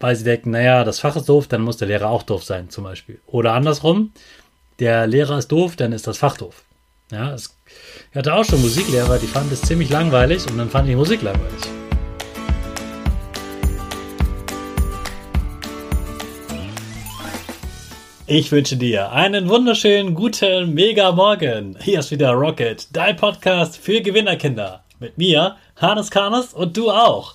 weil sie denken, naja, das Fach ist doof, dann muss der Lehrer auch doof sein, zum Beispiel. Oder andersrum, der Lehrer ist doof, dann ist das Fach doof. Ja, es, ich hatte auch schon Musiklehrer, die fanden es ziemlich langweilig und dann fand ich Musik langweilig. Ich wünsche dir einen wunderschönen guten Mega Morgen. Hier ist wieder Rocket, dein Podcast für Gewinnerkinder. Mit mir, Hannes Karnes und du auch.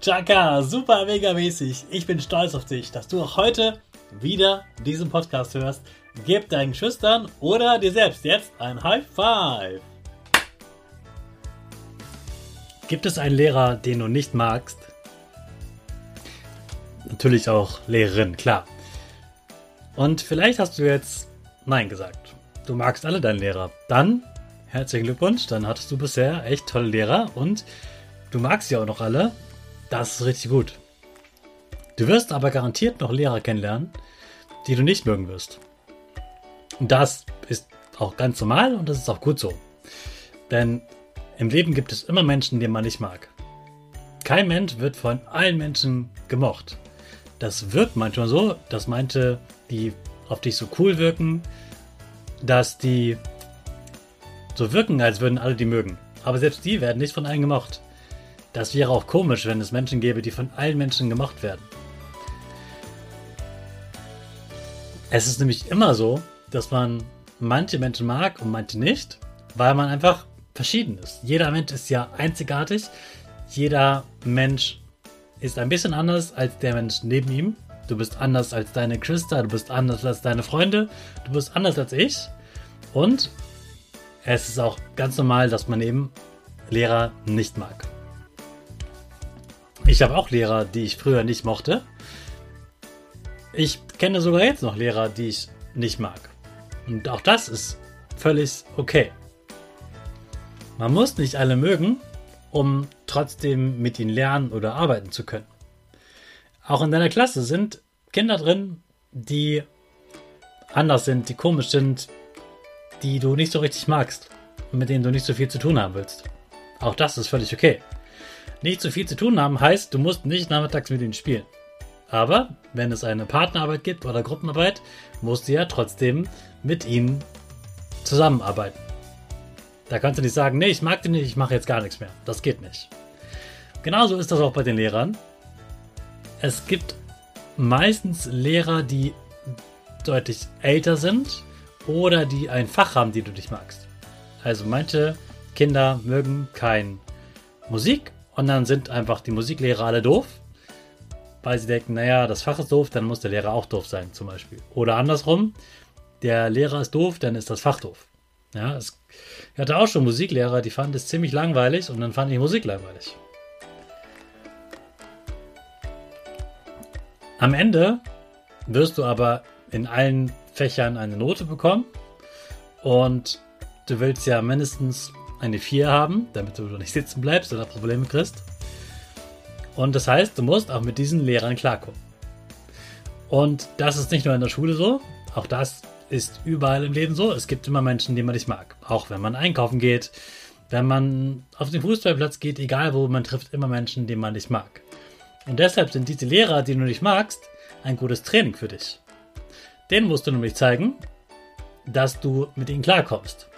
Chaka, super mega mäßig. Ich bin stolz auf dich, dass du auch heute wieder diesen Podcast hörst. Gib deinen Schüchtern oder dir selbst jetzt ein High Five. Gibt es einen Lehrer, den du nicht magst? Natürlich auch Lehrerin, klar. Und vielleicht hast du jetzt Nein gesagt. Du magst alle deine Lehrer. Dann herzlichen Glückwunsch, dann hattest du bisher echt tolle Lehrer und du magst sie auch noch alle das ist richtig gut. Du wirst aber garantiert noch Lehrer kennenlernen, die du nicht mögen wirst. Und das ist auch ganz normal und das ist auch gut so. Denn im Leben gibt es immer Menschen, die man nicht mag. Kein Mensch wird von allen Menschen gemocht. Das wirkt manchmal so, dass manche, die auf dich so cool wirken, dass die so wirken, als würden alle die mögen. Aber selbst die werden nicht von allen gemocht. Das wäre auch komisch, wenn es Menschen gäbe, die von allen Menschen gemocht werden. Es ist nämlich immer so, dass man manche Menschen mag und manche nicht, weil man einfach verschieden ist. Jeder Mensch ist ja einzigartig. Jeder Mensch ist ein bisschen anders als der Mensch neben ihm. Du bist anders als deine Geschwister, du bist anders als deine Freunde, du bist anders als ich. Und es ist auch ganz normal, dass man eben Lehrer nicht mag. Ich habe auch Lehrer, die ich früher nicht mochte. Ich kenne sogar jetzt noch Lehrer, die ich nicht mag. Und auch das ist völlig okay. Man muss nicht alle mögen, um trotzdem mit ihnen lernen oder arbeiten zu können. Auch in deiner Klasse sind Kinder drin, die anders sind, die komisch sind, die du nicht so richtig magst und mit denen du nicht so viel zu tun haben willst. Auch das ist völlig okay. Nicht zu viel zu tun haben heißt, du musst nicht nachmittags mit ihnen spielen. Aber wenn es eine Partnerarbeit gibt oder Gruppenarbeit, musst du ja trotzdem mit ihnen zusammenarbeiten. Da kannst du nicht sagen, nee, ich mag den nicht, ich mache jetzt gar nichts mehr. Das geht nicht. Genauso ist das auch bei den Lehrern. Es gibt meistens Lehrer, die deutlich älter sind oder die ein Fach haben, die du nicht magst. Also manche Kinder mögen kein Musik Und dann sind einfach die Musiklehrer alle doof, weil sie denken, naja, das Fach ist doof, dann muss der Lehrer auch doof sein, zum Beispiel. Oder andersrum, der Lehrer ist doof, dann ist das Fach doof. Ja, es, ich hatte auch schon Musiklehrer, die fanden es ziemlich langweilig und dann fand ich Musik langweilig. Am Ende wirst du aber in allen Fächern eine Note bekommen und du willst ja mindestens eine 4 haben, damit du nicht sitzen bleibst oder Probleme kriegst. Und das heißt, du musst auch mit diesen Lehrern klarkommen. Und das ist nicht nur in der Schule so, auch das ist überall im Leben so. Es gibt immer Menschen, die man nicht mag. Auch wenn man einkaufen geht, wenn man auf den Fußballplatz geht, egal wo, man trifft immer Menschen, die man nicht mag. Und deshalb sind diese Lehrer, die du nicht magst, ein gutes Training für dich. Den musst du nämlich zeigen, dass du mit ihnen klarkommst.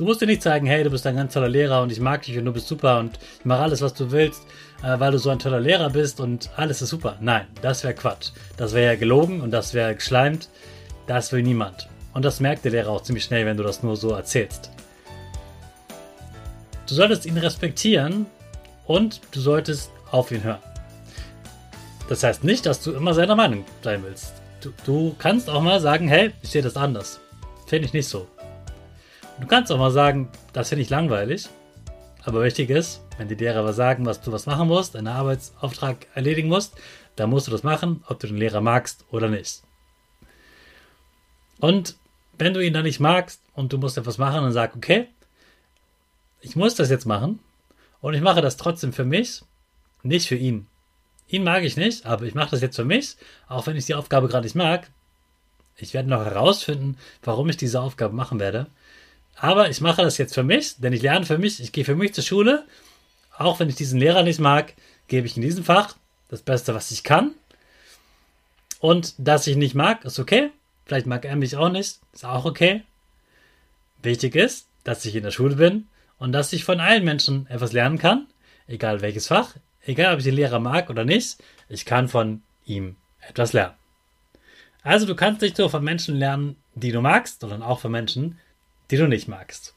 Du musst dir nicht zeigen, hey, du bist ein ganz toller Lehrer und ich mag dich und du bist super und ich mache alles, was du willst, äh, weil du so ein toller Lehrer bist und alles ist super. Nein, das wäre Quatsch. Das wäre ja gelogen und das wäre geschleimt. Das will niemand. Und das merkt der Lehrer auch ziemlich schnell, wenn du das nur so erzählst. Du solltest ihn respektieren und du solltest auf ihn hören. Das heißt nicht, dass du immer seiner Meinung sein willst. Du, du kannst auch mal sagen, hey, ich sehe das anders. Finde ich nicht so. Du kannst auch mal sagen, das finde ich langweilig. Aber wichtig ist, wenn die Lehrer was sagen, was du was machen musst, einen Arbeitsauftrag erledigen musst, dann musst du das machen, ob du den Lehrer magst oder nicht. Und wenn du ihn dann nicht magst und du musst etwas machen, dann sag, okay, ich muss das jetzt machen und ich mache das trotzdem für mich, nicht für ihn. Ihn mag ich nicht, aber ich mache das jetzt für mich, auch wenn ich die Aufgabe gerade nicht mag. Ich werde noch herausfinden, warum ich diese Aufgabe machen werde. Aber ich mache das jetzt für mich, denn ich lerne für mich, ich gehe für mich zur Schule. Auch wenn ich diesen Lehrer nicht mag, gebe ich in diesem Fach das Beste, was ich kann. Und dass ich nicht mag, ist okay. Vielleicht mag er mich auch nicht, ist auch okay. Wichtig ist, dass ich in der Schule bin und dass ich von allen Menschen etwas lernen kann, egal welches Fach, egal ob ich den Lehrer mag oder nicht, ich kann von ihm etwas lernen. Also du kannst nicht nur von Menschen lernen, die du magst, sondern auch von Menschen, die du nicht magst.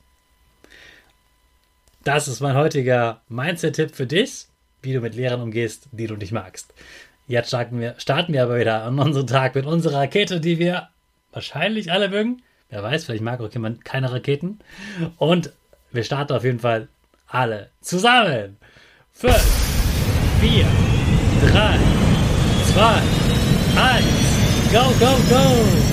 Das ist mein heutiger Mindset-Tipp für dich, wie du mit Lehrern umgehst, die du nicht magst. Jetzt starten wir, starten wir aber wieder an unseren Tag mit unserer Rakete, die wir wahrscheinlich alle mögen. Wer weiß, vielleicht mag auch jemand keine Raketen. Und wir starten auf jeden Fall alle zusammen. 5, 4, 3, 2, 1, go, go, go!